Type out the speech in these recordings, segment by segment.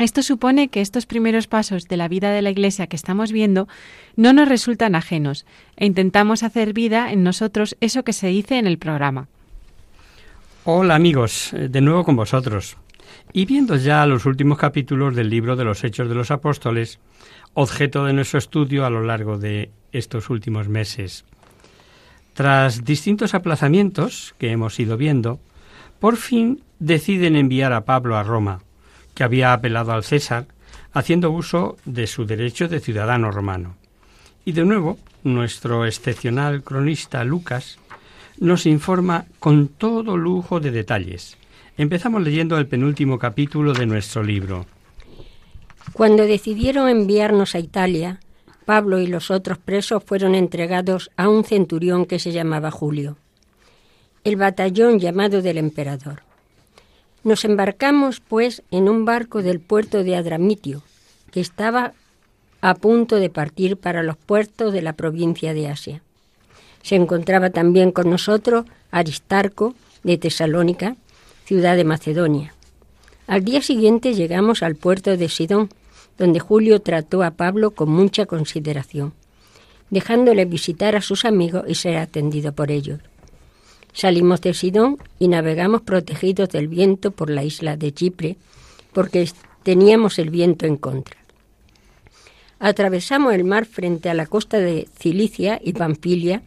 Esto supone que estos primeros pasos de la vida de la Iglesia que estamos viendo no nos resultan ajenos e intentamos hacer vida en nosotros eso que se dice en el programa. Hola amigos, eh, de nuevo con vosotros. Y viendo ya los últimos capítulos del libro de los Hechos de los Apóstoles, objeto de nuestro estudio a lo largo de estos últimos meses. Tras distintos aplazamientos que hemos ido viendo, por fin deciden enviar a Pablo a Roma, que había apelado al César, haciendo uso de su derecho de ciudadano romano. Y de nuevo, nuestro excepcional cronista Lucas nos informa con todo lujo de detalles. Empezamos leyendo el penúltimo capítulo de nuestro libro. cuando decidieron enviarnos a Italia, Pablo y los otros presos fueron entregados a un centurión que se llamaba Julio, el batallón llamado del emperador. Nos embarcamos, pues, en un barco del puerto de Adramitio, que estaba a punto de partir para los puertos de la provincia de Asia. Se encontraba también con nosotros Aristarco, de Tesalónica, ciudad de Macedonia. Al día siguiente llegamos al puerto de Sidón, donde Julio trató a Pablo con mucha consideración, dejándole visitar a sus amigos y ser atendido por ellos. Salimos de Sidón y navegamos protegidos del viento por la isla de Chipre, porque teníamos el viento en contra. Atravesamos el mar frente a la costa de Cilicia y Pamfilia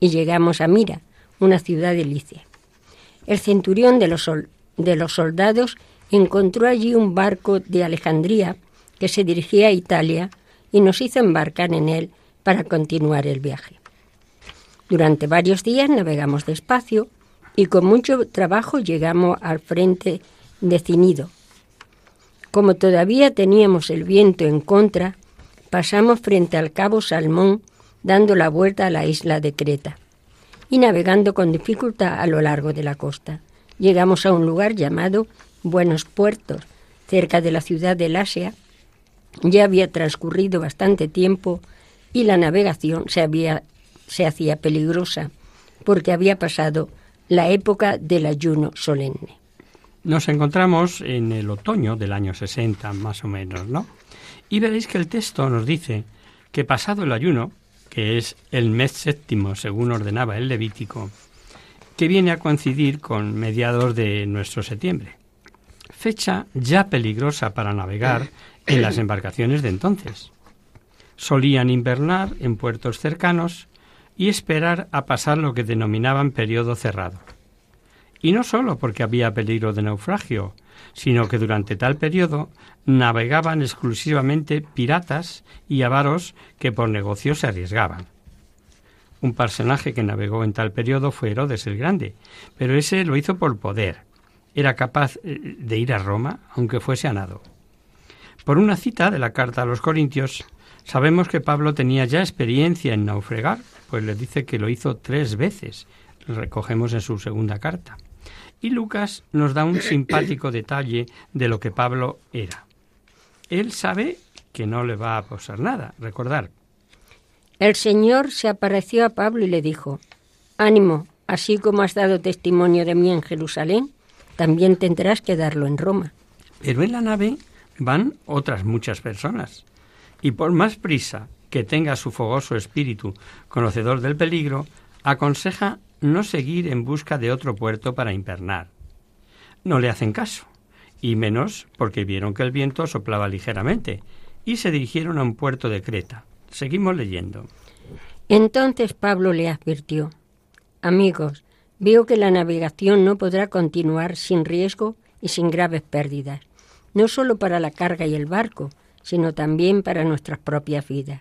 y llegamos a Mira, una ciudad de Licia. El centurión de los, de los soldados encontró allí un barco de Alejandría que se dirigía a Italia y nos hizo embarcar en él para continuar el viaje. Durante varios días navegamos despacio y con mucho trabajo llegamos al frente de Cinido. Como todavía teníamos el viento en contra, pasamos frente al cabo Salmón dando la vuelta a la isla de Creta y navegando con dificultad a lo largo de la costa. Llegamos a un lugar llamado Buenos Puertos, cerca de la ciudad del Asia. Ya había transcurrido bastante tiempo y la navegación se, había, se hacía peligrosa porque había pasado la época del ayuno solemne. Nos encontramos en el otoño del año 60, más o menos, ¿no? Y veréis que el texto nos dice que pasado el ayuno, que es el mes séptimo según ordenaba el Levítico, que viene a coincidir con mediados de nuestro septiembre, fecha ya peligrosa para navegar en las embarcaciones de entonces. Solían invernar en puertos cercanos y esperar a pasar lo que denominaban periodo cerrado. Y no sólo porque había peligro de naufragio, sino que durante tal periodo navegaban exclusivamente piratas y avaros que por negocio se arriesgaban. Un personaje que navegó en tal periodo fue Herodes el Grande, pero ese lo hizo por poder. Era capaz eh, de ir a Roma, aunque fuese a nado. Por una cita de la carta a los Corintios, sabemos que Pablo tenía ya experiencia en naufragar, pues le dice que lo hizo tres veces. Lo recogemos en su segunda carta. Y Lucas nos da un simpático detalle de lo que Pablo era. Él sabe que no le va a pasar nada. Recordar, El Señor se apareció a Pablo y le dijo, Ánimo, así como has dado testimonio de mí en Jerusalén, también tendrás que darlo en Roma. Pero en la nave van otras muchas personas. Y por más prisa que tenga su fogoso espíritu conocedor del peligro, aconseja no seguir en busca de otro puerto para invernar. No le hacen caso, y menos porque vieron que el viento soplaba ligeramente, y se dirigieron a un puerto de Creta. Seguimos leyendo. Entonces Pablo le advirtió, Amigos, veo que la navegación no podrá continuar sin riesgo y sin graves pérdidas, no solo para la carga y el barco, sino también para nuestras propias vidas.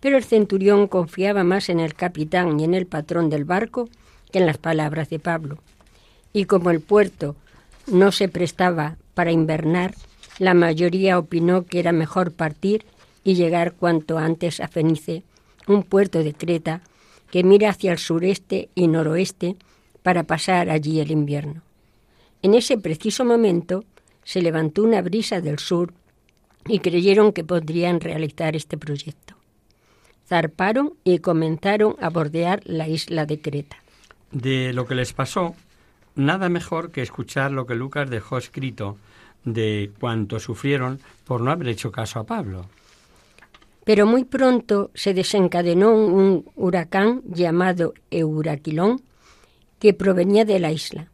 Pero el centurión confiaba más en el capitán y en el patrón del barco que en las palabras de Pablo. Y como el puerto no se prestaba para invernar, la mayoría opinó que era mejor partir y llegar cuanto antes a Fenice, un puerto de Creta que mira hacia el sureste y noroeste para pasar allí el invierno. En ese preciso momento se levantó una brisa del sur y creyeron que podrían realizar este proyecto. Zarparon y comenzaron a bordear la isla de Creta. De lo que les pasó, nada mejor que escuchar lo que Lucas dejó escrito de cuánto sufrieron por no haber hecho caso a Pablo. Pero muy pronto se desencadenó un huracán llamado Euraquilón que provenía de la isla.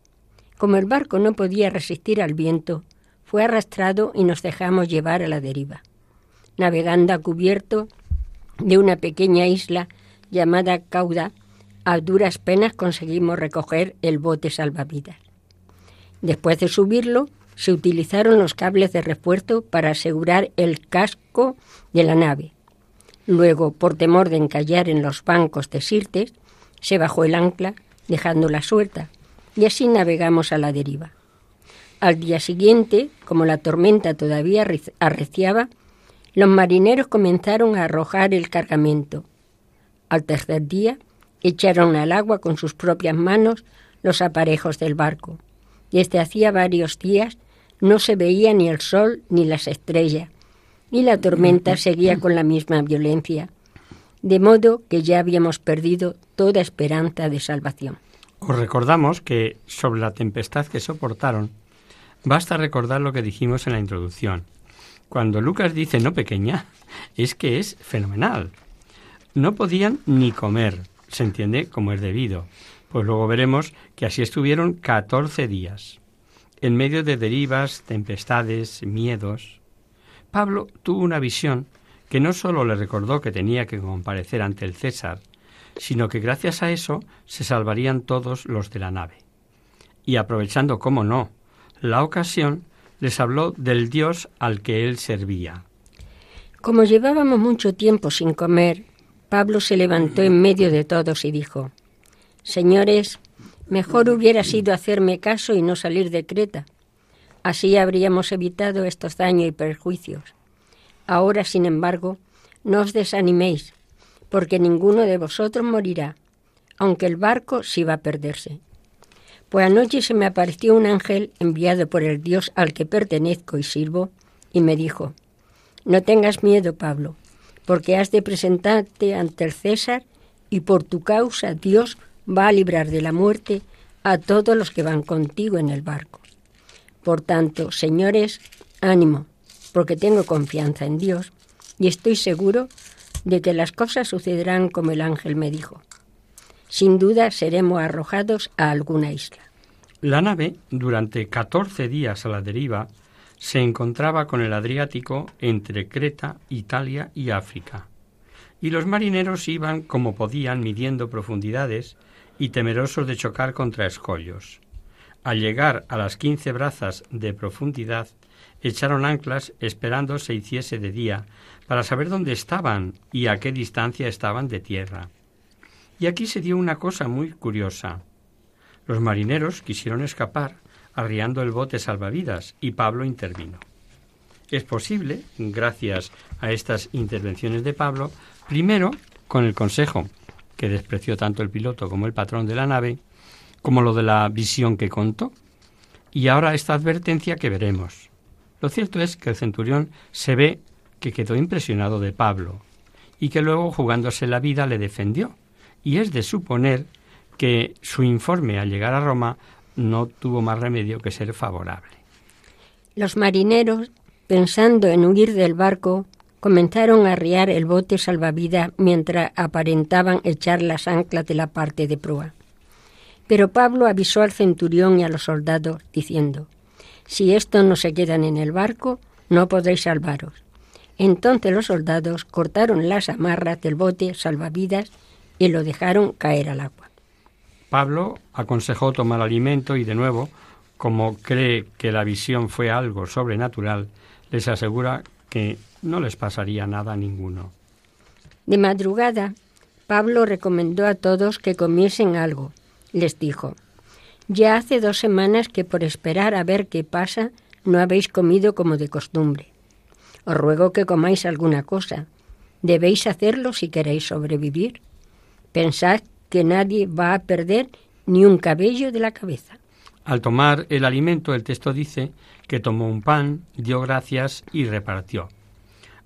Como el barco no podía resistir al viento, fue arrastrado y nos dejamos llevar a la deriva. Navegando a cubierto de una pequeña isla llamada Cauda, a duras penas conseguimos recoger el bote salvavidas. Después de subirlo, se utilizaron los cables de refuerzo para asegurar el casco de la nave. Luego, por temor de encallar en los bancos de Sirtes, se bajó el ancla, dejándola suelta, y así navegamos a la deriva. Al día siguiente, como la tormenta todavía arreciaba, los marineros comenzaron a arrojar el cargamento. Al tercer día, echaron al agua con sus propias manos los aparejos del barco. Desde hacía varios días no se veía ni el sol ni las estrellas, y la tormenta seguía con la misma violencia, de modo que ya habíamos perdido toda esperanza de salvación. Os recordamos que sobre la tempestad que soportaron, basta recordar lo que dijimos en la introducción. Cuando Lucas dice no pequeña, es que es fenomenal. No podían ni comer, se entiende como es debido, pues luego veremos que así estuvieron 14 días, en medio de derivas, tempestades, miedos. Pablo tuvo una visión que no sólo le recordó que tenía que comparecer ante el César, sino que gracias a eso se salvarían todos los de la nave. Y aprovechando, como no, la ocasión, les habló del Dios al que él servía. Como llevábamos mucho tiempo sin comer, Pablo se levantó en medio de todos y dijo, Señores, mejor hubiera sido hacerme caso y no salir de Creta. Así habríamos evitado estos daños y perjuicios. Ahora, sin embargo, no os desaniméis, porque ninguno de vosotros morirá, aunque el barco sí va a perderse. Pues anoche se me apareció un ángel enviado por el Dios al que pertenezco y sirvo, y me dijo, No tengas miedo, Pablo, porque has de presentarte ante el César, y por tu causa Dios va a librar de la muerte a todos los que van contigo en el barco. Por tanto, señores, ánimo, porque tengo confianza en Dios y estoy seguro de que las cosas sucederán como el ángel me dijo. Sin duda seremos arrojados a alguna isla. La nave, durante 14 días a la deriva, se encontraba con el Adriático entre Creta, Italia y África. Y los marineros iban como podían midiendo profundidades y temerosos de chocar contra escollos. Al llegar a las quince brazas de profundidad, echaron anclas esperando se hiciese de día para saber dónde estaban y a qué distancia estaban de tierra. Y aquí se dio una cosa muy curiosa. Los marineros quisieron escapar arriando el bote salvavidas y Pablo intervino. Es posible, gracias a estas intervenciones de Pablo, primero con el consejo que despreció tanto el piloto como el patrón de la nave, como lo de la visión que contó, y ahora esta advertencia que veremos. Lo cierto es que el centurión se ve que quedó impresionado de Pablo, y que luego jugándose la vida le defendió, y es de suponer que su informe al llegar a Roma no tuvo más remedio que ser favorable. Los marineros, pensando en huir del barco, comenzaron a arriar el bote salvavidas mientras aparentaban echar las anclas de la parte de proa. Pero Pablo avisó al centurión y a los soldados, diciendo, Si estos no se quedan en el barco, no podréis salvaros. Entonces los soldados cortaron las amarras del bote salvavidas y lo dejaron caer al agua. Pablo aconsejó tomar alimento y de nuevo, como cree que la visión fue algo sobrenatural, les asegura que no les pasaría nada a ninguno. De madrugada, Pablo recomendó a todos que comiesen algo. Les dijo, ya hace dos semanas que por esperar a ver qué pasa no habéis comido como de costumbre. Os ruego que comáis alguna cosa. Debéis hacerlo si queréis sobrevivir. Pensad que nadie va a perder ni un cabello de la cabeza. Al tomar el alimento, el texto dice que tomó un pan, dio gracias y repartió.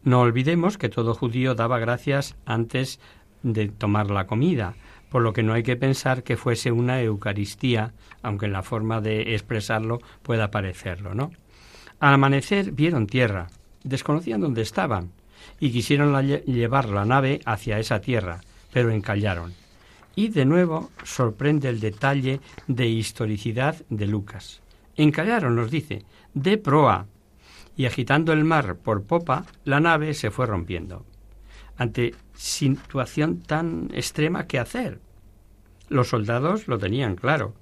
No olvidemos que todo judío daba gracias antes de tomar la comida, por lo que no hay que pensar que fuese una Eucaristía, aunque en la forma de expresarlo pueda parecerlo, ¿no? Al amanecer vieron tierra, desconocían dónde estaban y quisieron llevar la nave hacia esa tierra, pero encallaron. Y de nuevo sorprende el detalle de historicidad de Lucas. Encallaron, nos dice, de proa, y agitando el mar por popa, la nave se fue rompiendo. Ante situación tan extrema, ¿qué hacer? Los soldados lo tenían claro.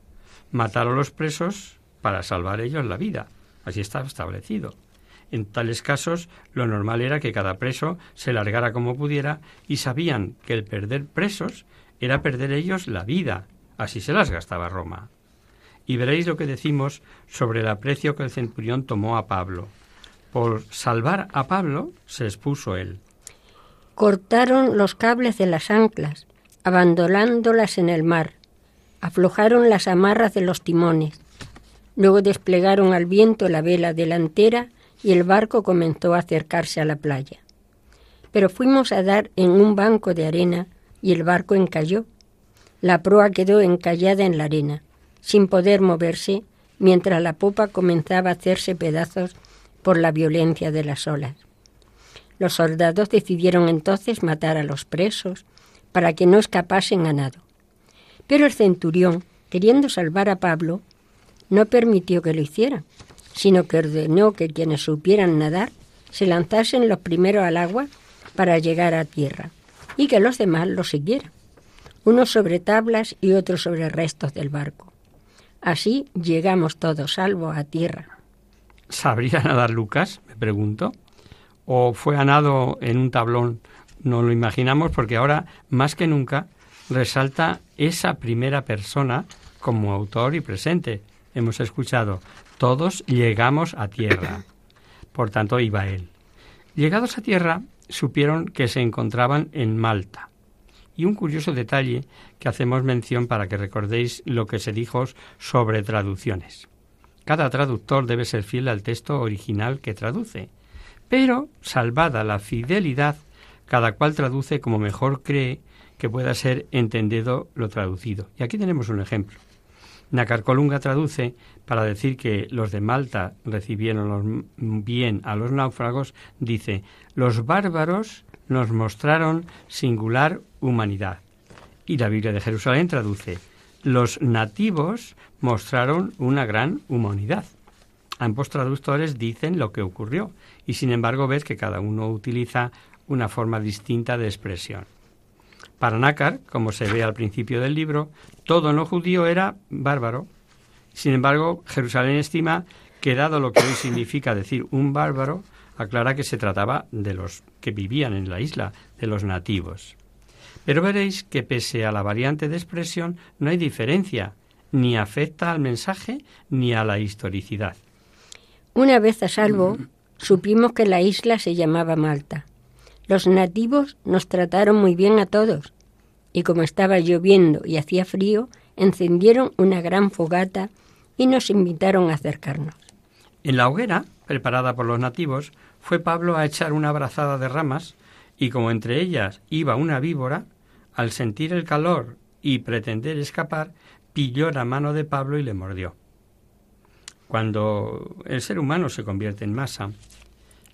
Matar a los presos para salvar ellos la vida. Así estaba establecido. En tales casos, lo normal era que cada preso se largara como pudiera y sabían que el perder presos era perder ellos la vida. Así se las gastaba Roma. Y veréis lo que decimos sobre el aprecio que el centurión tomó a Pablo. Por salvar a Pablo se expuso él. Cortaron los cables de las anclas, abandonándolas en el mar. Aflojaron las amarras de los timones. Luego desplegaron al viento la vela delantera y el barco comenzó a acercarse a la playa. Pero fuimos a dar en un banco de arena y el barco encalló. La proa quedó encallada en la arena, sin poder moverse, mientras la popa comenzaba a hacerse pedazos por la violencia de las olas. Los soldados decidieron entonces matar a los presos para que no escapasen a nado. Pero el centurión, queriendo salvar a Pablo, no permitió que lo hiciera, sino que ordenó que quienes supieran nadar se lanzasen los primeros al agua para llegar a tierra y que los demás lo siguieran, unos sobre tablas y otros sobre restos del barco. Así llegamos todos salvos a tierra. ¿Sabría nadar Lucas? Me pregunto. ¿O fue a nado en un tablón? No lo imaginamos porque ahora, más que nunca, resalta esa primera persona como autor y presente. Hemos escuchado, todos llegamos a tierra. Por tanto, iba él. Llegados a tierra, supieron que se encontraban en Malta. Y un curioso detalle que hacemos mención para que recordéis lo que se dijo sobre traducciones. Cada traductor debe ser fiel al texto original que traduce, pero, salvada la fidelidad, cada cual traduce como mejor cree que pueda ser entendido lo traducido. Y aquí tenemos un ejemplo. Nacarcolunga traduce para decir que los de Malta recibieron bien a los náufragos, dice, los bárbaros nos mostraron singular humanidad. Y la Biblia de Jerusalén traduce, los nativos mostraron una gran humanidad. Ambos traductores dicen lo que ocurrió y sin embargo ves que cada uno utiliza una forma distinta de expresión. Para Nácar, como se ve al principio del libro, todo no judío era bárbaro. Sin embargo, Jerusalén estima que dado lo que hoy significa decir un bárbaro, aclara que se trataba de los que vivían en la isla, de los nativos. Pero veréis que pese a la variante de expresión no hay diferencia, ni afecta al mensaje ni a la historicidad. Una vez a salvo, supimos que la isla se llamaba Malta. Los nativos nos trataron muy bien a todos, y como estaba lloviendo y hacía frío, encendieron una gran fogata y nos invitaron a acercarnos. En la hoguera, preparada por los nativos, fue Pablo a echar una brazada de ramas, y como entre ellas iba una víbora, al sentir el calor y pretender escapar, pilló la mano de Pablo y le mordió. Cuando el ser humano se convierte en masa,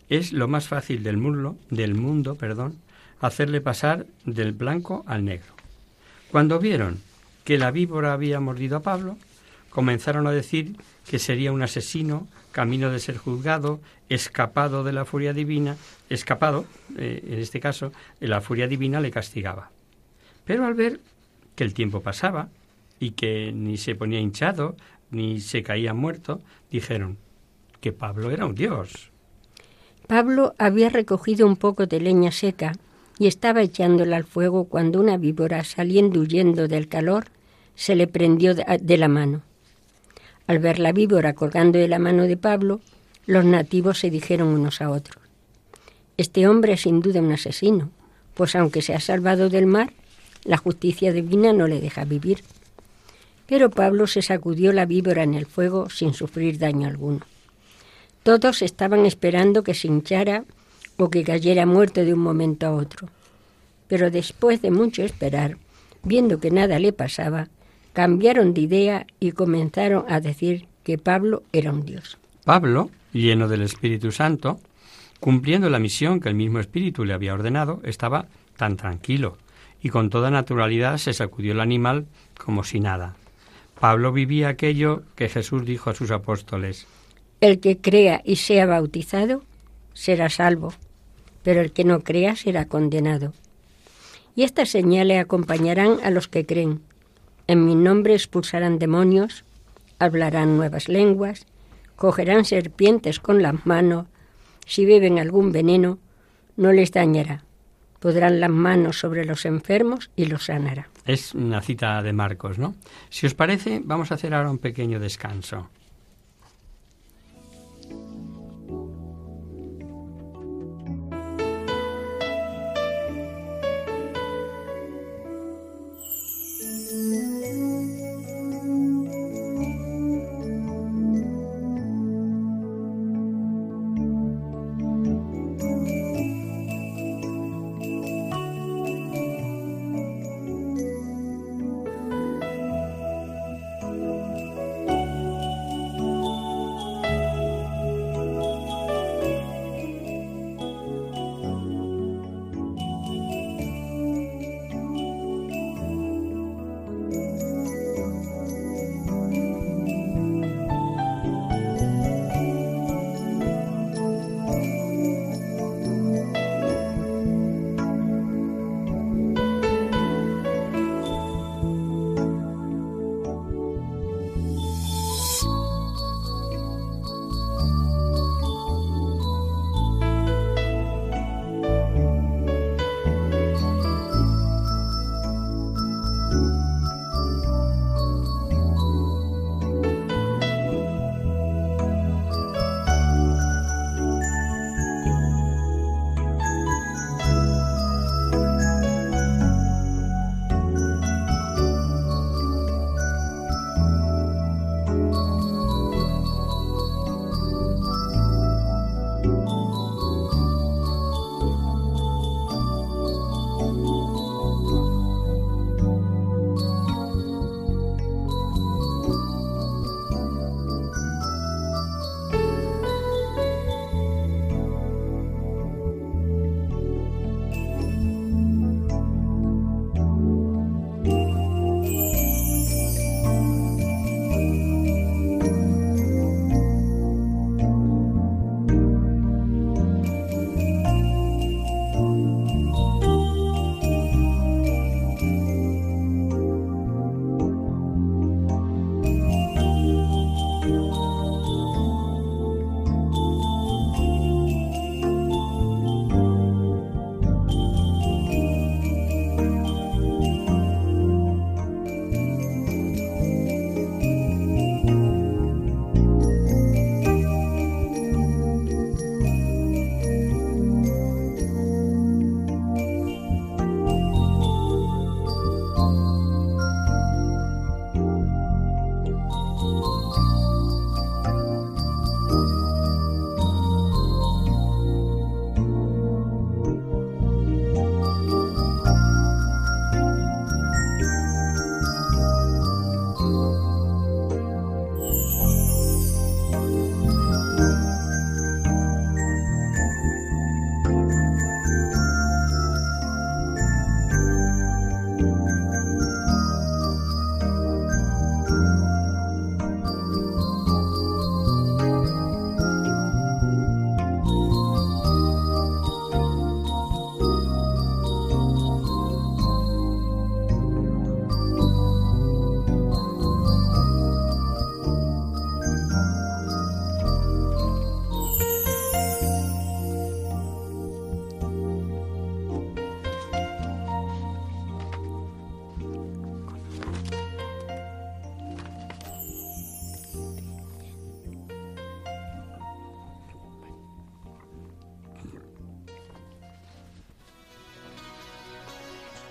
es lo más fácil del mundo, del mundo, perdón, hacerle pasar del blanco al negro. Cuando vieron que la víbora había mordido a Pablo, comenzaron a decir que sería un asesino, camino de ser juzgado, escapado de la furia divina, escapado, eh, en este caso, la furia divina le castigaba. Pero al ver que el tiempo pasaba y que ni se ponía hinchado, ni se caía muerto, dijeron que Pablo era un dios. Pablo había recogido un poco de leña seca y estaba echándola al fuego cuando una víbora, saliendo huyendo del calor, se le prendió de la mano. Al ver la víbora colgando de la mano de Pablo, los nativos se dijeron unos a otros, Este hombre es sin duda un asesino, pues aunque se ha salvado del mar, la justicia divina no le deja vivir. Pero Pablo se sacudió la víbora en el fuego sin sufrir daño alguno. Todos estaban esperando que se hinchara o que cayera muerto de un momento a otro. Pero después de mucho esperar, viendo que nada le pasaba, cambiaron de idea y comenzaron a decir que Pablo era un dios. Pablo, lleno del Espíritu Santo, cumpliendo la misión que el mismo Espíritu le había ordenado, estaba tan tranquilo y con toda naturalidad se sacudió el animal como si nada. Pablo vivía aquello que Jesús dijo a sus apóstoles. El que crea y sea bautizado será salvo, pero el que no crea será condenado. Y estas señales acompañarán a los que creen. En mi nombre expulsarán demonios, hablarán nuevas lenguas, cogerán serpientes con las manos, si beben algún veneno, no les dañará. Podrán las manos sobre los enfermos y los sanará. Es una cita de Marcos, ¿no? Si os parece, vamos a hacer ahora un pequeño descanso.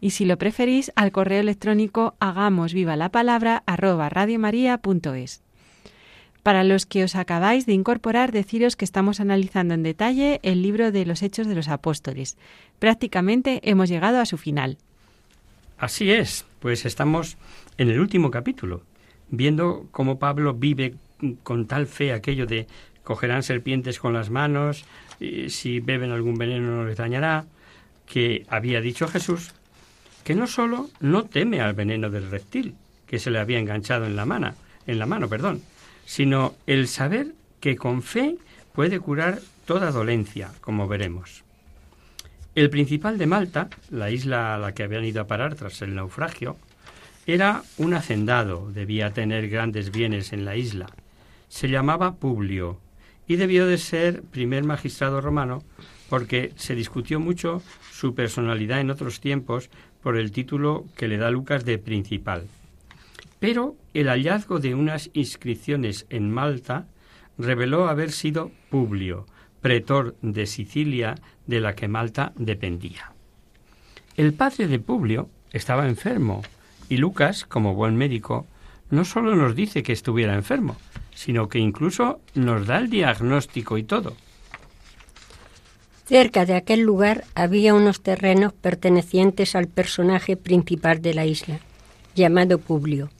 Y si lo preferís, al correo electrónico hagamos viva la palabra arroba radiomaria.es. Para los que os acabáis de incorporar, deciros que estamos analizando en detalle el libro de los Hechos de los Apóstoles. Prácticamente hemos llegado a su final. Así es, pues estamos en el último capítulo, viendo cómo Pablo vive con tal fe aquello de cogerán serpientes con las manos, si beben algún veneno no les dañará, que había dicho Jesús que no solo no teme al veneno del reptil que se le había enganchado en la mano, en la mano, perdón, sino el saber que con fe puede curar toda dolencia, como veremos. El principal de Malta, la isla a la que habían ido a parar tras el naufragio, era un hacendado, debía tener grandes bienes en la isla. Se llamaba Publio y debió de ser primer magistrado romano porque se discutió mucho su personalidad en otros tiempos por el título que le da Lucas de principal. Pero el hallazgo de unas inscripciones en Malta reveló haber sido Publio, pretor de Sicilia de la que Malta dependía. El padre de Publio estaba enfermo y Lucas, como buen médico, no solo nos dice que estuviera enfermo, sino que incluso nos da el diagnóstico y todo. Cerca de aquel lugar había unos terrenos pertenecientes al personaje principal de la isla, llamado Publio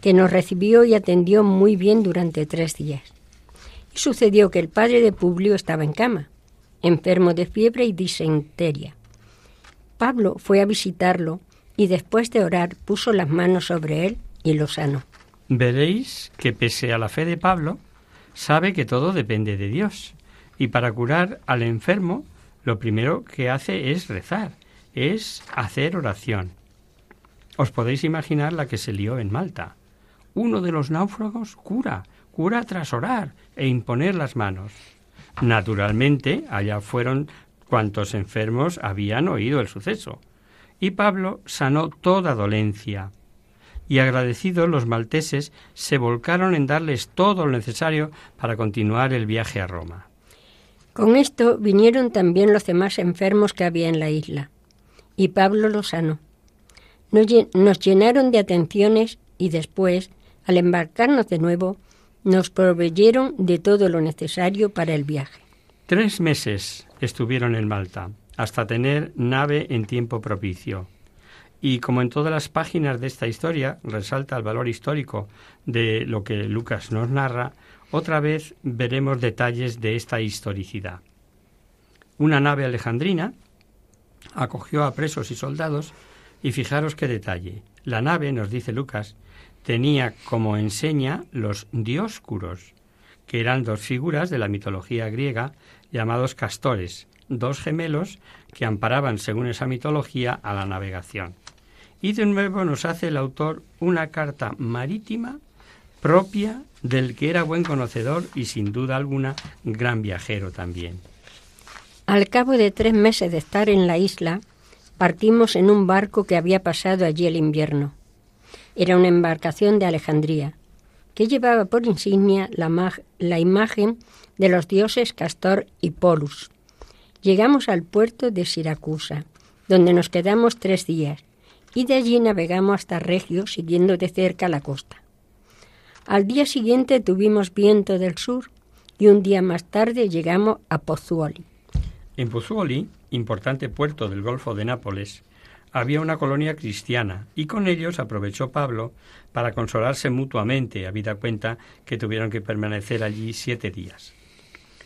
que nos recibió y atendió muy bien durante tres días. Y sucedió que el padre de Publio estaba en cama, enfermo de fiebre y disenteria. Pablo fue a visitarlo y después de orar puso las manos sobre él y lo sanó. Veréis que pese a la fe de Pablo, sabe que todo depende de Dios. Y para curar al enfermo, lo primero que hace es rezar, es hacer oración. Os podéis imaginar la que se lió en Malta uno de los náufragos cura, cura tras orar e imponer las manos. Naturalmente, allá fueron cuantos enfermos habían oído el suceso. Y Pablo sanó toda dolencia. Y agradecidos los malteses se volcaron en darles todo lo necesario para continuar el viaje a Roma. Con esto vinieron también los demás enfermos que había en la isla, y Pablo los sanó. Nos llenaron de atenciones y después al embarcarnos de nuevo, nos proveyeron de todo lo necesario para el viaje. Tres meses estuvieron en Malta, hasta tener nave en tiempo propicio. Y como en todas las páginas de esta historia resalta el valor histórico de lo que Lucas nos narra, otra vez veremos detalles de esta historicidad. Una nave alejandrina acogió a presos y soldados y fijaros qué detalle. La nave, nos dice Lucas, tenía como enseña los dioscuros, que eran dos figuras de la mitología griega llamados castores, dos gemelos que amparaban, según esa mitología, a la navegación. Y de nuevo nos hace el autor una carta marítima propia del que era buen conocedor y sin duda alguna gran viajero también. Al cabo de tres meses de estar en la isla, partimos en un barco que había pasado allí el invierno. Era una embarcación de Alejandría, que llevaba por insignia la, la imagen de los dioses Castor y Polus. Llegamos al puerto de Siracusa, donde nos quedamos tres días, y de allí navegamos hasta Regio, siguiendo de cerca la costa. Al día siguiente tuvimos viento del sur y un día más tarde llegamos a Pozzuoli. En Pozzuoli, importante puerto del Golfo de Nápoles, había una colonia cristiana y con ellos aprovechó Pablo para consolarse mutuamente, habida cuenta que tuvieron que permanecer allí siete días.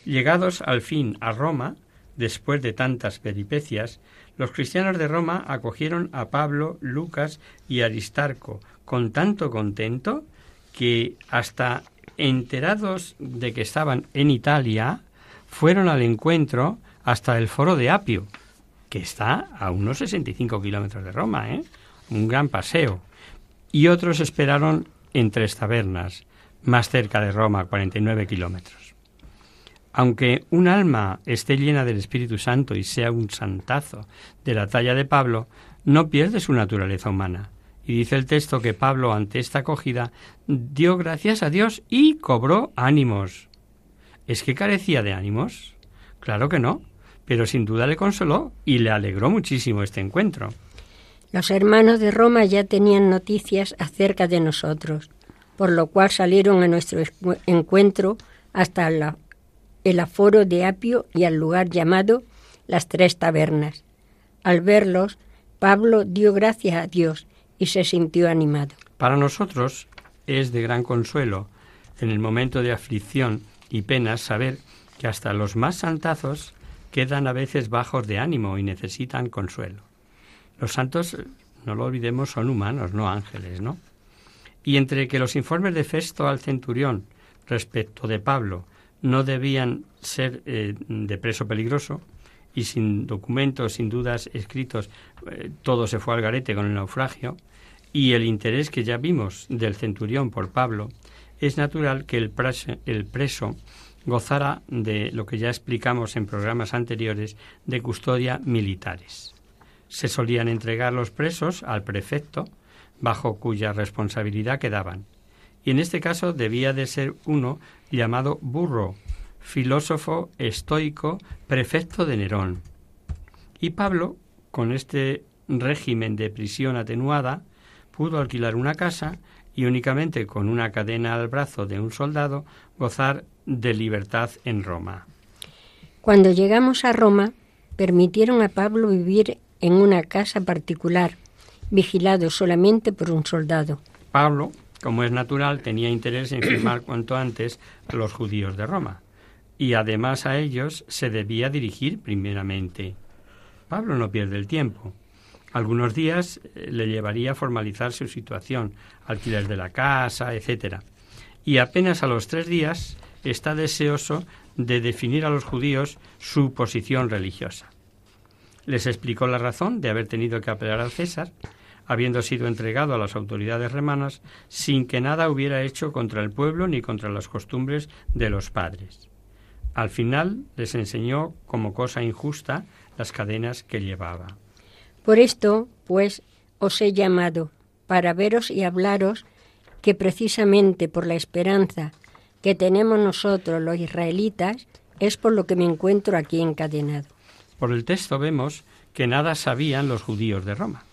Llegados al fin a Roma, después de tantas peripecias, los cristianos de Roma acogieron a Pablo, Lucas y Aristarco con tanto contento que hasta enterados de que estaban en Italia, fueron al encuentro hasta el foro de Apio, que está a unos 65 kilómetros de Roma, ¿eh? un gran paseo. y otros esperaron en Tres Tabernas, más cerca de Roma, 49 kilómetros. Aunque un alma esté llena del Espíritu Santo y sea un santazo de la talla de Pablo, no pierde su naturaleza humana. Y dice el texto que Pablo, ante esta acogida, dio gracias a Dios y cobró ánimos. ¿Es que carecía de ánimos? Claro que no, pero sin duda le consoló y le alegró muchísimo este encuentro. Los hermanos de Roma ya tenían noticias acerca de nosotros, por lo cual salieron a nuestro encuentro hasta el aforo de Apio y al lugar llamado las Tres Tabernas. Al verlos, Pablo dio gracias a Dios y se sintió animado. Para nosotros es de gran consuelo en el momento de aflicción y penas saber que hasta los más santazos quedan a veces bajos de ánimo y necesitan consuelo. Los santos, no lo olvidemos, son humanos, no ángeles, ¿no? Y entre que los informes de Festo al centurión respecto de Pablo no debían ser eh, de preso peligroso, y sin documentos, sin dudas escritos, eh, todo se fue al garete con el naufragio, y el interés que ya vimos del centurión por Pablo, es natural que el preso, el preso gozara de lo que ya explicamos en programas anteriores de custodia militares. Se solían entregar los presos al prefecto, bajo cuya responsabilidad quedaban. Y en este caso debía de ser uno llamado Burro, filósofo estoico, prefecto de Nerón. Y Pablo, con este régimen de prisión atenuada, pudo alquilar una casa y únicamente con una cadena al brazo de un soldado gozar de libertad en Roma. Cuando llegamos a Roma, permitieron a Pablo vivir en una casa particular, vigilado solamente por un soldado. Pablo, como es natural, tenía interés en firmar cuanto antes a los judíos de Roma, y además a ellos se debía dirigir primeramente. Pablo no pierde el tiempo. Algunos días eh, le llevaría a formalizar su situación, alquiler de la casa, etc. Y apenas a los tres días está deseoso de definir a los judíos su posición religiosa. Les explicó la razón de haber tenido que apelar al César, habiendo sido entregado a las autoridades romanas sin que nada hubiera hecho contra el pueblo ni contra las costumbres de los padres. Al final les enseñó como cosa injusta las cadenas que llevaba. Por esto, pues, os he llamado, para veros y hablaros que precisamente por la esperanza que tenemos nosotros los israelitas, es por lo que me encuentro aquí encadenado. Por el texto vemos que nada sabían los judíos de Roma.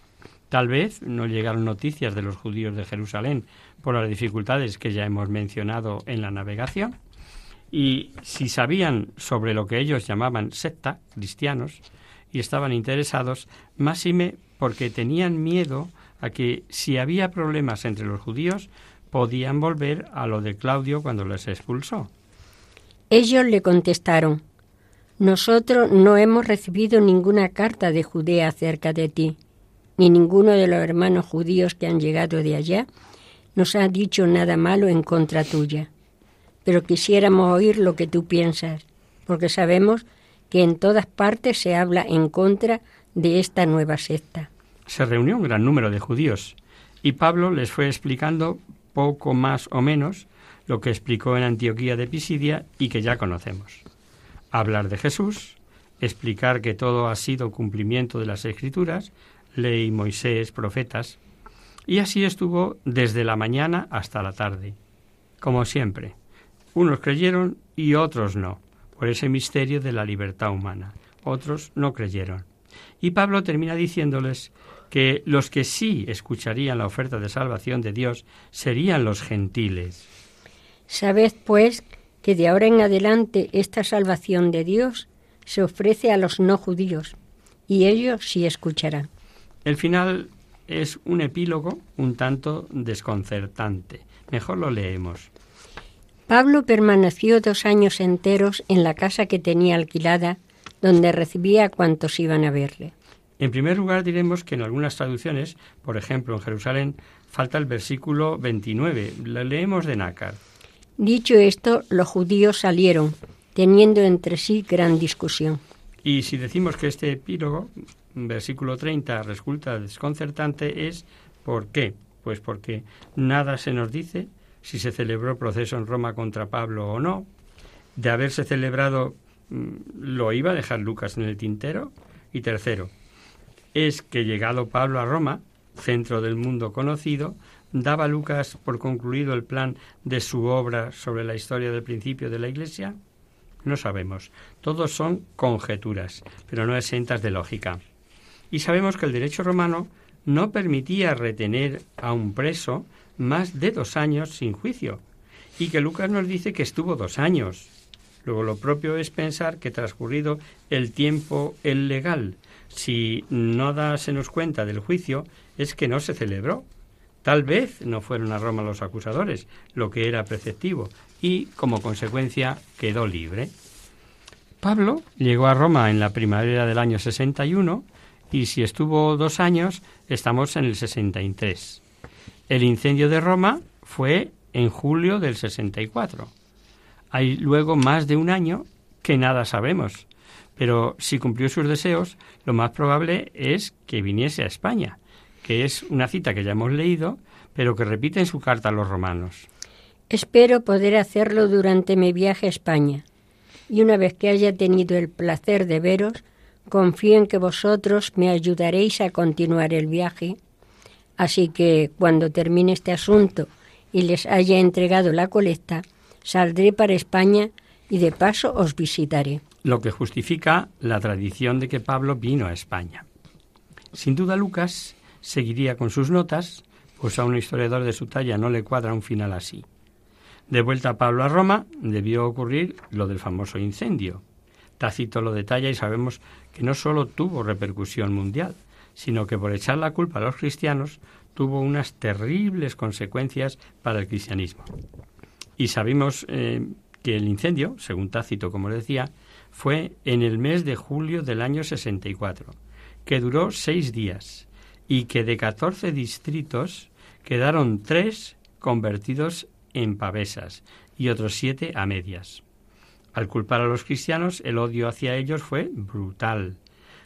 Tal vez no llegaron noticias de los judíos de Jerusalén por las dificultades que ya hemos mencionado en la navegación. Y si sabían sobre lo que ellos llamaban secta, cristianos, y estaban interesados, máxime porque tenían miedo a que si había problemas entre los judíos, podían volver a lo de Claudio cuando les expulsó. Ellos le contestaron, Nosotros no hemos recibido ninguna carta de Judea acerca de ti, ni ninguno de los hermanos judíos que han llegado de allá nos ha dicho nada malo en contra tuya. Pero quisiéramos oír lo que tú piensas, porque sabemos que en todas partes se habla en contra de esta nueva secta. Se reunió un gran número de judíos y Pablo les fue explicando poco más o menos lo que explicó en Antioquía de Pisidia y que ya conocemos. Hablar de Jesús, explicar que todo ha sido cumplimiento de las Escrituras, ley, Moisés, profetas, y así estuvo desde la mañana hasta la tarde, como siempre. Unos creyeron y otros no, por ese misterio de la libertad humana. Otros no creyeron. Y Pablo termina diciéndoles que los que sí escucharían la oferta de salvación de Dios serían los gentiles. Sabed, pues, que de ahora en adelante esta salvación de Dios se ofrece a los no judíos, y ellos sí escucharán. El final es un epílogo un tanto desconcertante. Mejor lo leemos. Pablo permaneció dos años enteros en la casa que tenía alquilada, donde recibía a cuantos iban a verle. En primer lugar diremos que en algunas traducciones, por ejemplo en Jerusalén, falta el versículo 29. Lo leemos de Nácar. Dicho esto, los judíos salieron, teniendo entre sí gran discusión. Y si decimos que este epílogo, versículo 30, resulta desconcertante, es ¿por qué? Pues porque nada se nos dice si se celebró proceso en Roma contra Pablo o no. De haberse celebrado, mm, ¿lo iba a dejar Lucas en el tintero? Y tercero, es que llegado Pablo a Roma, centro del mundo conocido, ¿daba Lucas por concluido el plan de su obra sobre la historia del principio de la Iglesia? No sabemos. Todos son conjeturas, pero no exentas de lógica. Y sabemos que el derecho romano no permitía retener a un preso más de dos años sin juicio, y que Lucas nos dice que estuvo dos años. Luego lo propio es pensar que transcurrido el tiempo el legal, si no nos cuenta del juicio, es que no se celebró. Tal vez no fueron a Roma los acusadores, lo que era preceptivo, y como consecuencia quedó libre. Pablo llegó a Roma en la primavera del año 61 y si estuvo dos años, estamos en el 63. El incendio de Roma fue en julio del 64. Hay luego más de un año que nada sabemos, pero si cumplió sus deseos, lo más probable es que viniese a España, que es una cita que ya hemos leído, pero que repite en su carta a los romanos. Espero poder hacerlo durante mi viaje a España, y una vez que haya tenido el placer de veros, confío en que vosotros me ayudaréis a continuar el viaje Así que cuando termine este asunto y les haya entregado la colecta, saldré para España y de paso os visitaré. Lo que justifica la tradición de que Pablo vino a España. Sin duda Lucas seguiría con sus notas, pues a un historiador de su talla no le cuadra un final así. De vuelta a Pablo a Roma, debió ocurrir lo del famoso incendio. Tácito lo detalla y sabemos que no solo tuvo repercusión mundial, sino que por echar la culpa a los cristianos tuvo unas terribles consecuencias para el cristianismo. Y sabemos eh, que el incendio, según Tácito, como decía, fue en el mes de julio del año 64, que duró seis días y que de 14 distritos quedaron tres convertidos en pavesas y otros siete a medias. Al culpar a los cristianos, el odio hacia ellos fue brutal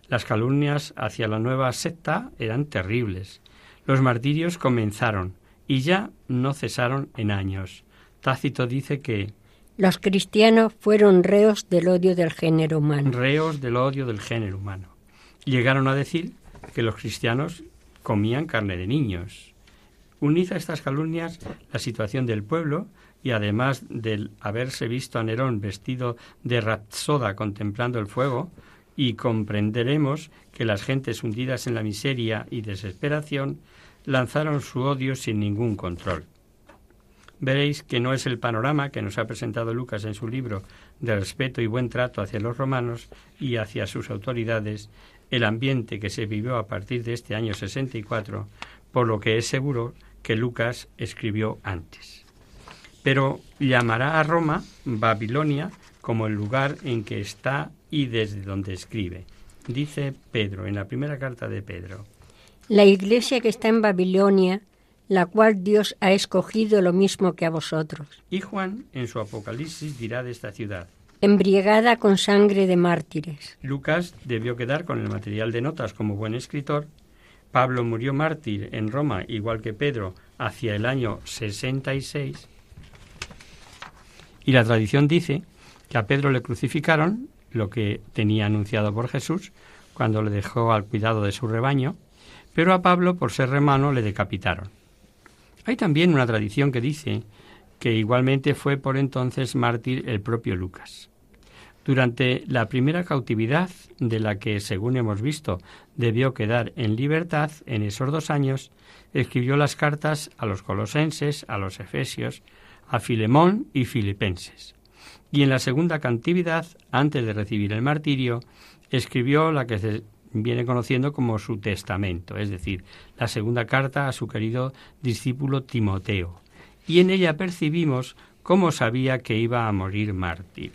las calumnias hacia la nueva secta eran terribles. Los martirios comenzaron y ya no cesaron en años. Tácito dice que los cristianos fueron reos del odio del género humano. Reos del odio del género humano. Llegaron a decir que los cristianos comían carne de niños. Unid a estas calumnias la situación del pueblo y además del haberse visto a Nerón vestido de rapsoda contemplando el fuego, y comprenderemos que las gentes hundidas en la miseria y desesperación lanzaron su odio sin ningún control. Veréis que no es el panorama que nos ha presentado Lucas en su libro de respeto y buen trato hacia los romanos y hacia sus autoridades, el ambiente que se vivió a partir de este año 64, por lo que es seguro que Lucas escribió antes. Pero llamará a Roma Babilonia como el lugar en que está y desde donde escribe. Dice Pedro, en la primera carta de Pedro. La iglesia que está en Babilonia, la cual Dios ha escogido lo mismo que a vosotros. Y Juan, en su Apocalipsis, dirá de esta ciudad. Embriagada con sangre de mártires. Lucas debió quedar con el material de notas como buen escritor. Pablo murió mártir en Roma, igual que Pedro, hacia el año 66. Y la tradición dice que a Pedro le crucificaron lo que tenía anunciado por Jesús cuando le dejó al cuidado de su rebaño, pero a Pablo, por ser remano, le decapitaron. Hay también una tradición que dice que igualmente fue por entonces mártir el propio Lucas. Durante la primera cautividad, de la que, según hemos visto, debió quedar en libertad en esos dos años, escribió las cartas a los colosenses, a los efesios, a Filemón y filipenses y en la segunda cantividad, antes de recibir el martirio, escribió la que se viene conociendo como su testamento, es decir, la segunda carta a su querido discípulo Timoteo. Y en ella percibimos cómo sabía que iba a morir mártir.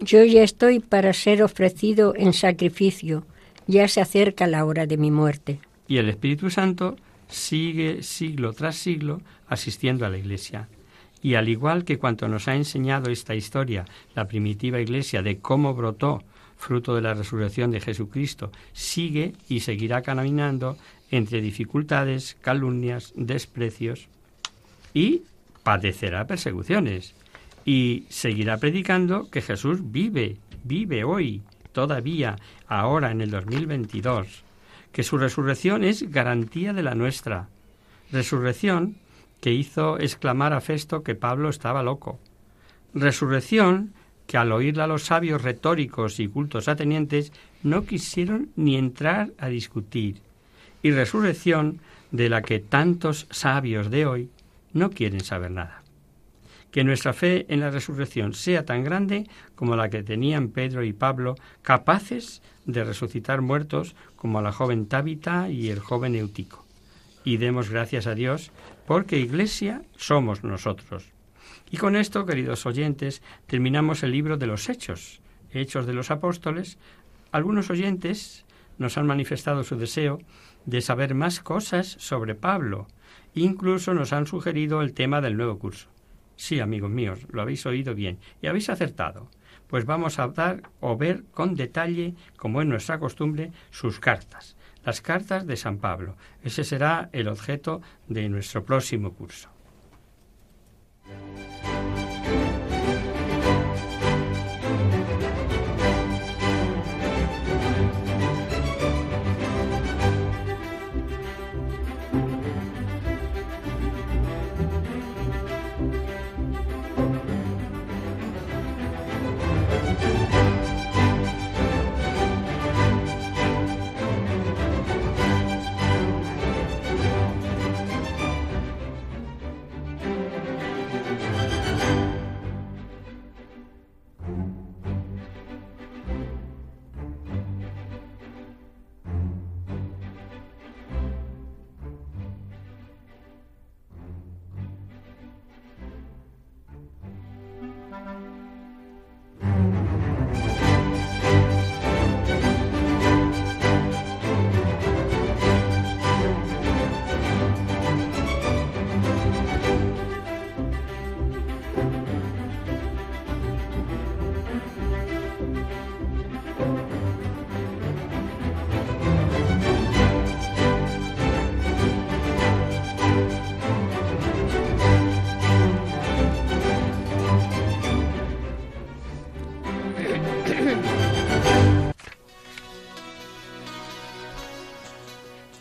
Yo ya estoy para ser ofrecido en sacrificio, ya se acerca la hora de mi muerte. Y el Espíritu Santo sigue siglo tras siglo asistiendo a la Iglesia. Y al igual que cuanto nos ha enseñado esta historia, la primitiva Iglesia, de cómo brotó fruto de la resurrección de Jesucristo, sigue y seguirá caminando entre dificultades, calumnias, desprecios y padecerá persecuciones y seguirá predicando que Jesús vive, vive hoy, todavía, ahora en el 2022, que su resurrección es garantía de la nuestra. Resurrección que hizo exclamar a Festo que Pablo estaba loco. Resurrección que al oírla los sabios retóricos y cultos atenientes no quisieron ni entrar a discutir, y resurrección de la que tantos sabios de hoy no quieren saber nada. Que nuestra fe en la resurrección sea tan grande como la que tenían Pedro y Pablo, capaces de resucitar muertos como la joven Tábita y el joven Eutico. Y demos gracias a Dios porque Iglesia somos nosotros. Y con esto, queridos oyentes, terminamos el libro de los Hechos, Hechos de los Apóstoles. Algunos oyentes nos han manifestado su deseo de saber más cosas sobre Pablo. Incluso nos han sugerido el tema del nuevo curso. Sí, amigos míos, lo habéis oído bien y habéis acertado. Pues vamos a dar o ver con detalle, como es nuestra costumbre, sus cartas, las cartas de San Pablo. Ese será el objeto de nuestro próximo curso.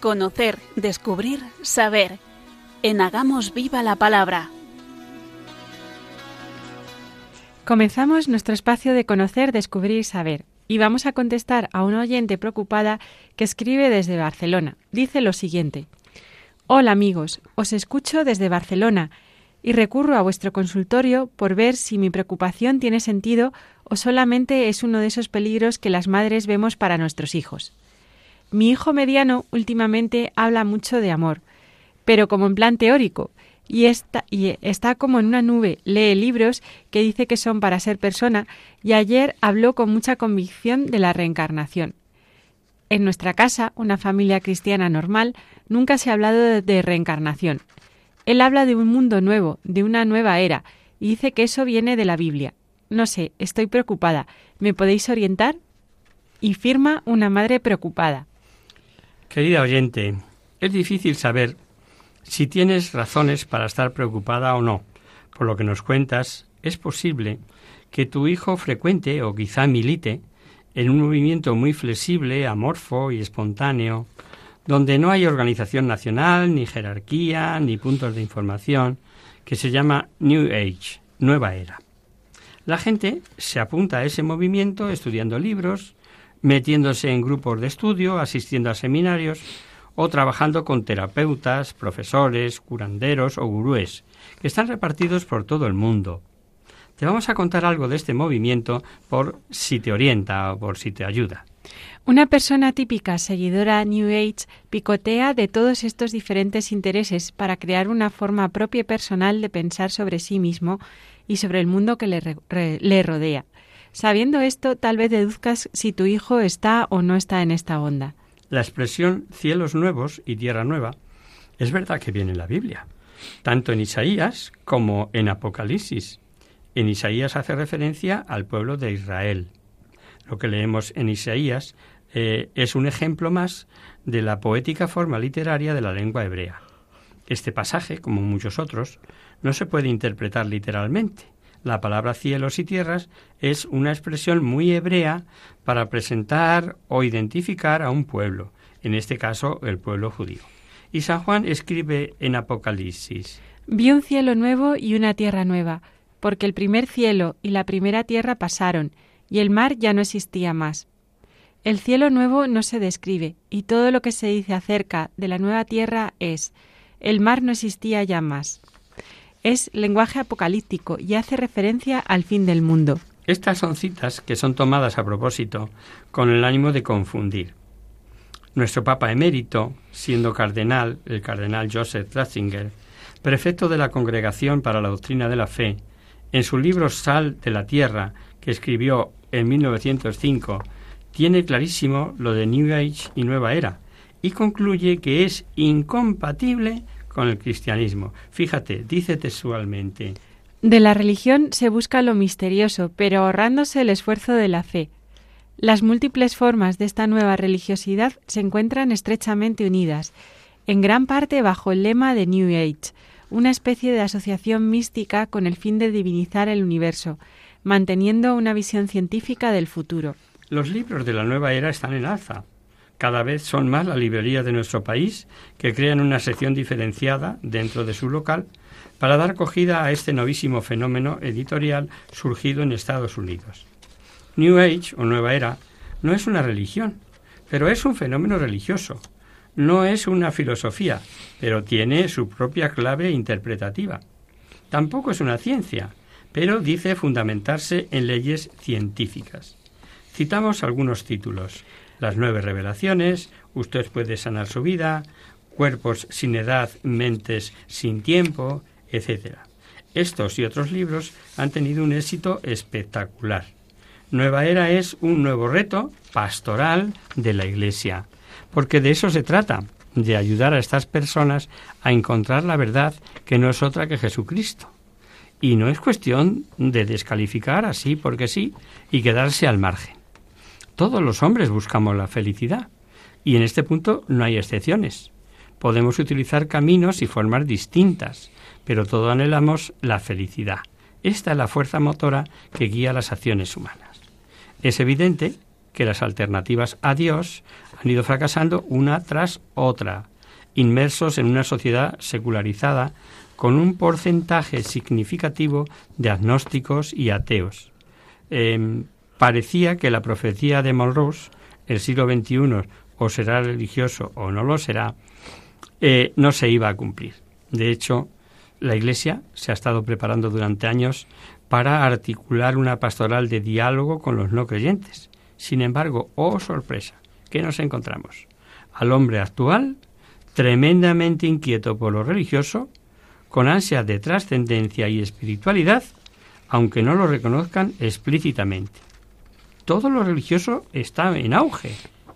Conocer, descubrir, saber. En Hagamos Viva la Palabra. Comenzamos nuestro espacio de conocer, descubrir y saber. Y vamos a contestar a una oyente preocupada que escribe desde Barcelona. Dice lo siguiente. Hola amigos, os escucho desde Barcelona y recurro a vuestro consultorio por ver si mi preocupación tiene sentido o solamente es uno de esos peligros que las madres vemos para nuestros hijos. Mi hijo mediano últimamente habla mucho de amor, pero como en plan teórico, y está, como en una nube, lee libros que dice que son para ser persona, y ayer habló con mucha convicción de la reencarnación. En nuestra casa, una familia cristiana normal, nunca se ha hablado de reencarnación. Él habla de un mundo nuevo, de una nueva era, y dice que eso viene de la Biblia. No sé, estoy preocupada. ¿Me podéis orientar? Y firma una madre preocupada. Querida oyente, es difícil saber si tienes razones para estar preocupada o no. Por lo que nos cuentas, es posible que tu hijo frecuente o quizá milite en un movimiento muy flexible, amorfo y espontáneo, donde no hay organización nacional, ni jerarquía, ni puntos de información, que se llama New Age, nueva era. La gente se apunta a ese movimiento estudiando libros, metiéndose en grupos de estudio, asistiendo a seminarios o trabajando con terapeutas, profesores, curanderos o gurúes, que están repartidos por todo el mundo. Te vamos a contar algo de este movimiento por si te orienta o por si te ayuda. Una persona típica seguidora New Age picotea de todos estos diferentes intereses para crear una forma propia y personal de pensar sobre sí mismo y sobre el mundo que le, le rodea. Sabiendo esto, tal vez deduzcas si tu hijo está o no está en esta onda. La expresión cielos nuevos y tierra nueva es verdad que viene en la Biblia, tanto en Isaías como en Apocalipsis. En Isaías hace referencia al pueblo de Israel. Lo que leemos en Isaías eh, es un ejemplo más de la poética forma literaria de la lengua hebrea. Este pasaje, como muchos otros, no se puede interpretar literalmente. La palabra cielos y tierras es una expresión muy hebrea para presentar o identificar a un pueblo, en este caso el pueblo judío. Y San Juan escribe en Apocalipsis. Vi un cielo nuevo y una tierra nueva, porque el primer cielo y la primera tierra pasaron, y el mar ya no existía más. El cielo nuevo no se describe, y todo lo que se dice acerca de la nueva tierra es, el mar no existía ya más. Es lenguaje apocalíptico y hace referencia al fin del mundo. Estas son citas que son tomadas a propósito con el ánimo de confundir. Nuestro Papa emérito, siendo cardenal, el cardenal Joseph Ratzinger, prefecto de la Congregación para la Doctrina de la Fe, en su libro Sal de la Tierra, que escribió en 1905, tiene clarísimo lo de New Age y Nueva Era y concluye que es incompatible con el cristianismo. Fíjate, dice textualmente. De la religión se busca lo misterioso, pero ahorrándose el esfuerzo de la fe. Las múltiples formas de esta nueva religiosidad se encuentran estrechamente unidas, en gran parte bajo el lema de New Age, una especie de asociación mística con el fin de divinizar el universo, manteniendo una visión científica del futuro. Los libros de la nueva era están en alza. Cada vez son más las librerías de nuestro país que crean una sección diferenciada dentro de su local para dar acogida a este novísimo fenómeno editorial surgido en Estados Unidos. New Age o Nueva Era no es una religión, pero es un fenómeno religioso. No es una filosofía, pero tiene su propia clave interpretativa. Tampoco es una ciencia, pero dice fundamentarse en leyes científicas. Citamos algunos títulos. Las nueve revelaciones, Usted puede sanar su vida, Cuerpos sin edad, mentes sin tiempo, etc. Estos y otros libros han tenido un éxito espectacular. Nueva Era es un nuevo reto pastoral de la Iglesia, porque de eso se trata, de ayudar a estas personas a encontrar la verdad que no es otra que Jesucristo. Y no es cuestión de descalificar así porque sí y quedarse al margen. Todos los hombres buscamos la felicidad y en este punto no hay excepciones. Podemos utilizar caminos y formas distintas, pero todos anhelamos la felicidad. Esta es la fuerza motora que guía las acciones humanas. Es evidente que las alternativas a Dios han ido fracasando una tras otra, inmersos en una sociedad secularizada con un porcentaje significativo de agnósticos y ateos. Em, parecía que la profecía de Monrose, el siglo XXI, o será religioso o no lo será, eh, no se iba a cumplir. De hecho, la Iglesia se ha estado preparando durante años para articular una pastoral de diálogo con los no creyentes. Sin embargo, oh sorpresa, ¿qué nos encontramos? Al hombre actual, tremendamente inquieto por lo religioso, con ansia de trascendencia y espiritualidad, aunque no lo reconozcan explícitamente todo lo religioso está en auge.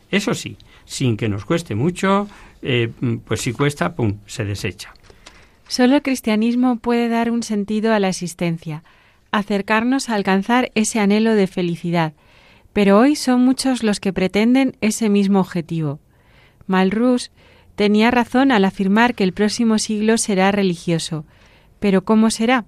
Eso sí, sin que nos cueste mucho, eh, pues si cuesta, ¡pum!, se desecha. Solo el cristianismo puede dar un sentido a la existencia, acercarnos a alcanzar ese anhelo de felicidad, pero hoy son muchos los que pretenden ese mismo objetivo. Malrus tenía razón al afirmar que el próximo siglo será religioso. Pero ¿cómo será?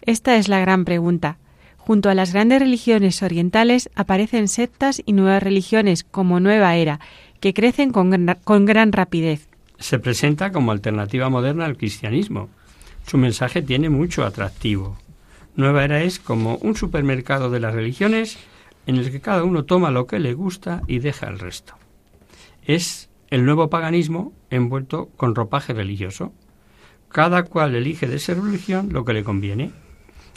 Esta es la gran pregunta. Junto a las grandes religiones orientales aparecen sectas y nuevas religiones como Nueva Era, que crecen con, gran rapidez. Se presenta como alternativa moderna al cristianismo. Su mensaje tiene mucho atractivo. Nueva Era es como un supermercado de las religiones en el que cada uno toma lo que le gusta y deja el resto. Es el nuevo paganismo envuelto con ropaje religioso. Cada cual elige de esa religión lo que le conviene.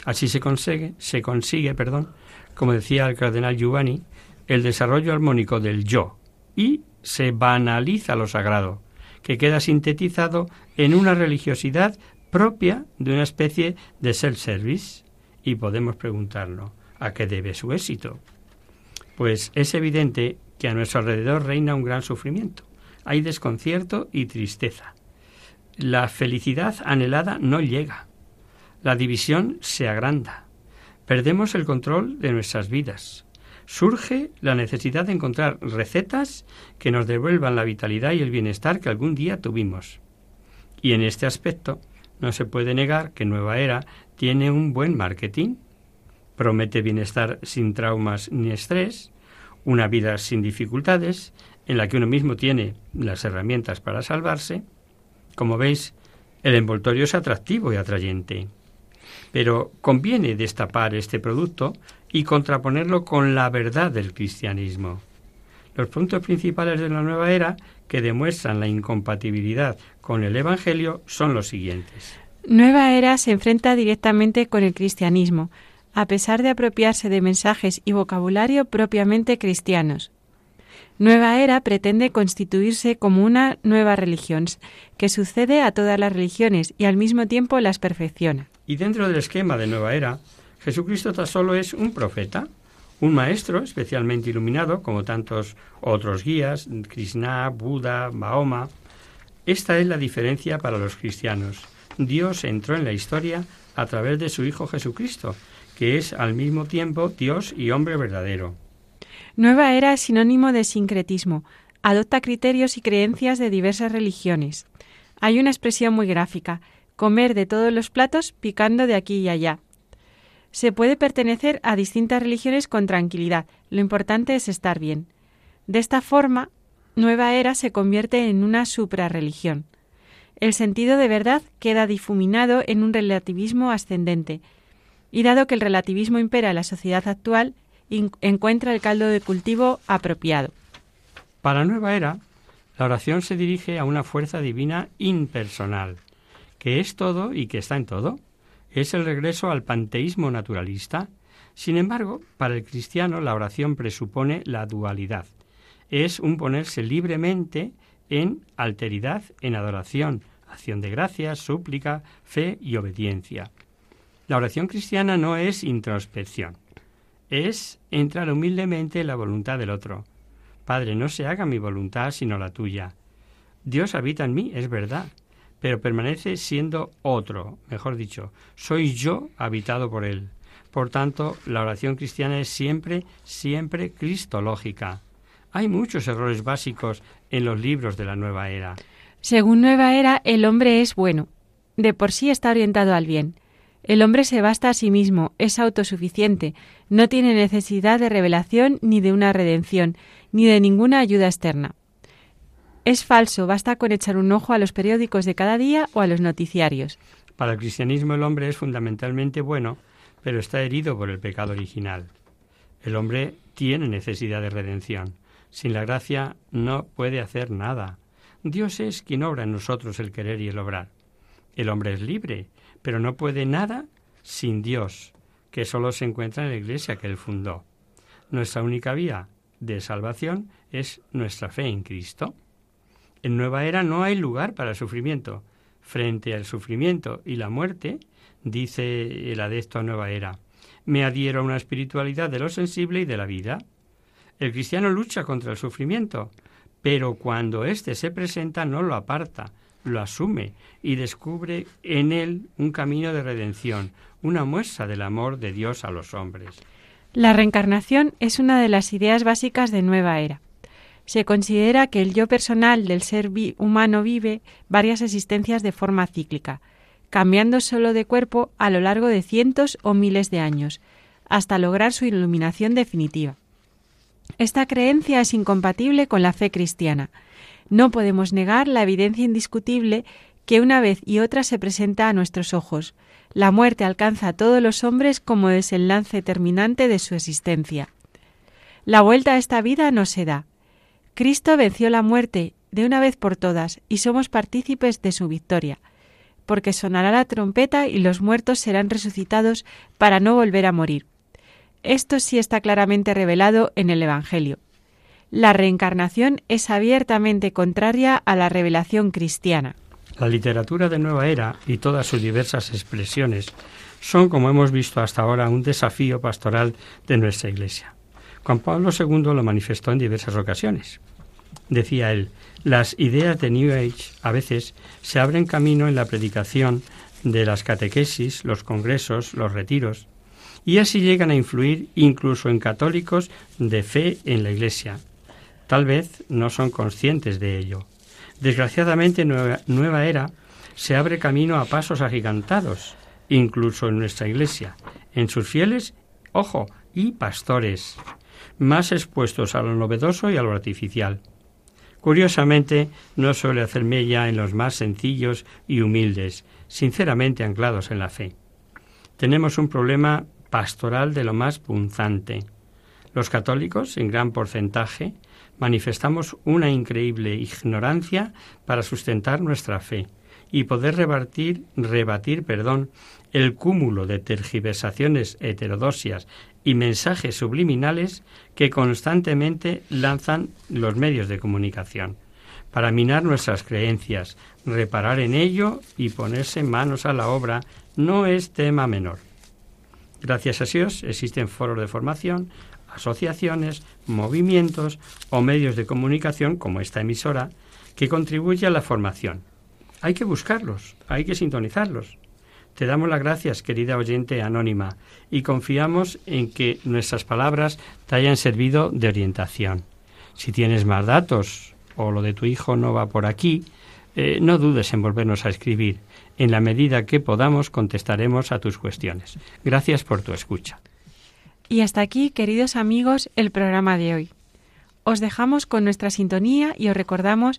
Así se consigue, se consigue, perdón, como decía el cardenal Giovanni, el desarrollo armónico del yo y se banaliza lo sagrado, que queda sintetizado en una religiosidad propia de una especie de self-service. Y podemos preguntarlo, ¿a qué debe su éxito? Pues es evidente que a nuestro alrededor reina un gran sufrimiento. Hay desconcierto y tristeza. La felicidad anhelada no llega la división se agranda. Perdemos el control de nuestras vidas. surge la necesidad de encontrar recetas que nos devuelvan la vitalidad y el bienestar que algún día tuvimos. Y en este aspecto no se puede negar que Nueva Era tiene un buen marketing. Promete bienestar sin traumas ni estrés, una vida sin dificultades, en la que uno mismo tiene las herramientas para salvarse. Como veis, el envoltorio es atractivo y atrayente. Pero conviene destapar este producto y contraponerlo con la verdad del cristianismo. Los puntos principales de la nueva era que demuestran la incompatibilidad con el Evangelio son los siguientes. Nueva era se enfrenta directamente con el cristianismo, a pesar de apropiarse de mensajes y vocabulario propiamente cristianos. Nueva era pretende constituirse como una nueva religión que sucede a todas las religiones y al mismo tiempo las perfecciona. Y dentro del esquema de Nueva Era, Jesucristo tan solo es un profeta, un maestro especialmente iluminado, como tantos otros guías, Krishna, Buda, Mahoma. Esta es la diferencia para los cristianos. Dios entró en la historia a través de su Hijo Jesucristo, que es al mismo tiempo Dios y hombre verdadero. Nueva era es sinónimo de sincretismo. Adopta criterios y creencias de diversas religiones. Hay una expresión muy gráfica comer de todos los platos picando de aquí y allá. Se puede pertenecer a distintas religiones con tranquilidad, lo importante es estar bien. De esta forma, Nueva Era se convierte en una suprarreligión. El sentido de verdad queda difuminado en un relativismo ascendente, y dado que el relativismo impera en la sociedad actual, encuentra el caldo de cultivo apropiado. Para Nueva Era, la oración se dirige a una fuerza divina impersonal, que es todo y que está en todo. Es el regreso al panteísmo naturalista. Sin embargo, para el cristiano la oración presupone la dualidad. Es un ponerse libremente en alteridad, en adoración, acción de gracias, súplica, fe y obediencia. La oración cristiana no es introspección, es entrar humildemente en la voluntad del otro. Padre, no se haga mi voluntad sino la tuya. Dios habita en mí, es verdad, pero permanece siendo otro, mejor dicho, soy yo habitado por él. Por tanto, la oración cristiana es siempre, siempre cristológica. Hay muchos errores básicos en los libros de la nueva era. Según nueva era, el hombre es bueno. De por sí está orientado al bien. El hombre se basta a sí mismo, es autosuficiente, no tiene necesidad de revelación ni de una redención, ni de ninguna ayuda externa. Es falso, basta con echar un ojo a los periódicos de cada día o a los noticiarios. Para el cristianismo el hombre es fundamentalmente bueno, pero está herido por el pecado original. El hombre tiene necesidad de redención. Sin la gracia no puede hacer nada. Dios es quien obra en nosotros el querer y el obrar. El hombre es libre, pero no puede nada sin Dios, que solo se encuentra en la iglesia que él fundó. Nuestra única vía de salvación es nuestra fe en Cristo. En Nueva Era no hay lugar para el sufrimiento. Frente al sufrimiento y la muerte, dice el adepto a Nueva Era, me adhiero a una espiritualidad de lo sensible y de la vida. El cristiano lucha contra el sufrimiento, pero cuando éste se presenta no lo aparta, lo asume y descubre en él un camino de redención, una muestra del amor de Dios a los hombres. La reencarnación es una de las ideas básicas de Nueva Era se considera que el yo personal del ser humano vive varias existencias de forma cíclica, cambiando solo de cuerpo a lo largo de cientos o miles de años, hasta lograr su iluminación definitiva. Esta creencia es incompatible con la fe cristiana. No podemos negar la evidencia indiscutible que una vez y otra se presenta a nuestros ojos. La muerte alcanza a todos los hombres como desenlace terminante de su existencia. La vuelta a esta vida no se da, Cristo venció la muerte de una vez por todas y somos partícipes de su victoria, porque sonará la trompeta y los muertos serán resucitados para no volver a morir. Esto sí está claramente revelado en el Evangelio. La reencarnación es abiertamente contraria a la revelación cristiana. La literatura de Nueva Era y todas sus diversas expresiones son, como hemos visto hasta ahora, un desafío pastoral de nuestra Iglesia. Juan Pablo II lo manifestó en diversas ocasiones. Decía él, las ideas de New Age a veces se abren camino en la predicación de las catequesis, los congresos, los retiros, y así llegan a influir incluso en católicos de fe en la Iglesia. Tal vez no son conscientes de ello. Desgraciadamente, nueva, nueva era se abre camino a pasos agigantados, incluso en nuestra Iglesia, en sus fieles, ojo, y pastores, más expuestos a lo novedoso y a lo artificial. Curiosamente, no suele hacer mella en los más sencillos y humildes, sinceramente anclados en la fe. Tenemos un problema pastoral de lo más punzante. Los católicos, en gran porcentaje, manifestamos una increíble ignorancia para sustentar nuestra fe y poder rebatir, rebatir perdón, el cúmulo de tergiversaciones heterodoxias y mensajes subliminales que constantemente lanzan los medios de comunicación para minar nuestras creencias, reparar en ello y ponerse manos a la obra no es tema menor. Gracias a Dios existen foros de formación, asociaciones, movimientos o medios de comunicación como esta emisora que contribuye a la formación. Hay que buscarlos, hay que sintonizarlos. Te damos las gracias, querida oyente anónima, y confiamos en que nuestras palabras te hayan servido de orientación. Si tienes más datos o lo de tu hijo no va por aquí, eh, no dudes en volvernos a escribir. En la medida que podamos contestaremos a tus cuestiones. Gracias por tu escucha. Y hasta aquí, queridos amigos, el programa de hoy. Os dejamos con nuestra sintonía y os recordamos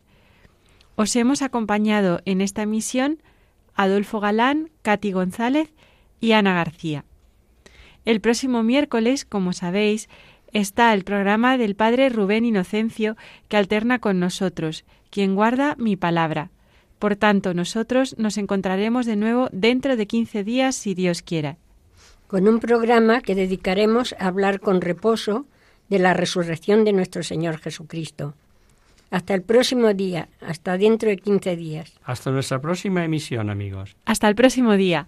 Os hemos acompañado en esta misión Adolfo Galán, Katy González y Ana García. El próximo miércoles, como sabéis, está el programa del Padre Rubén Inocencio que alterna con nosotros, quien guarda mi palabra. Por tanto, nosotros nos encontraremos de nuevo dentro de 15 días, si Dios quiera. Con un programa que dedicaremos a hablar con reposo de la resurrección de nuestro Señor Jesucristo. Hasta el próximo día, hasta dentro de 15 días. Hasta nuestra próxima emisión, amigos. Hasta el próximo día.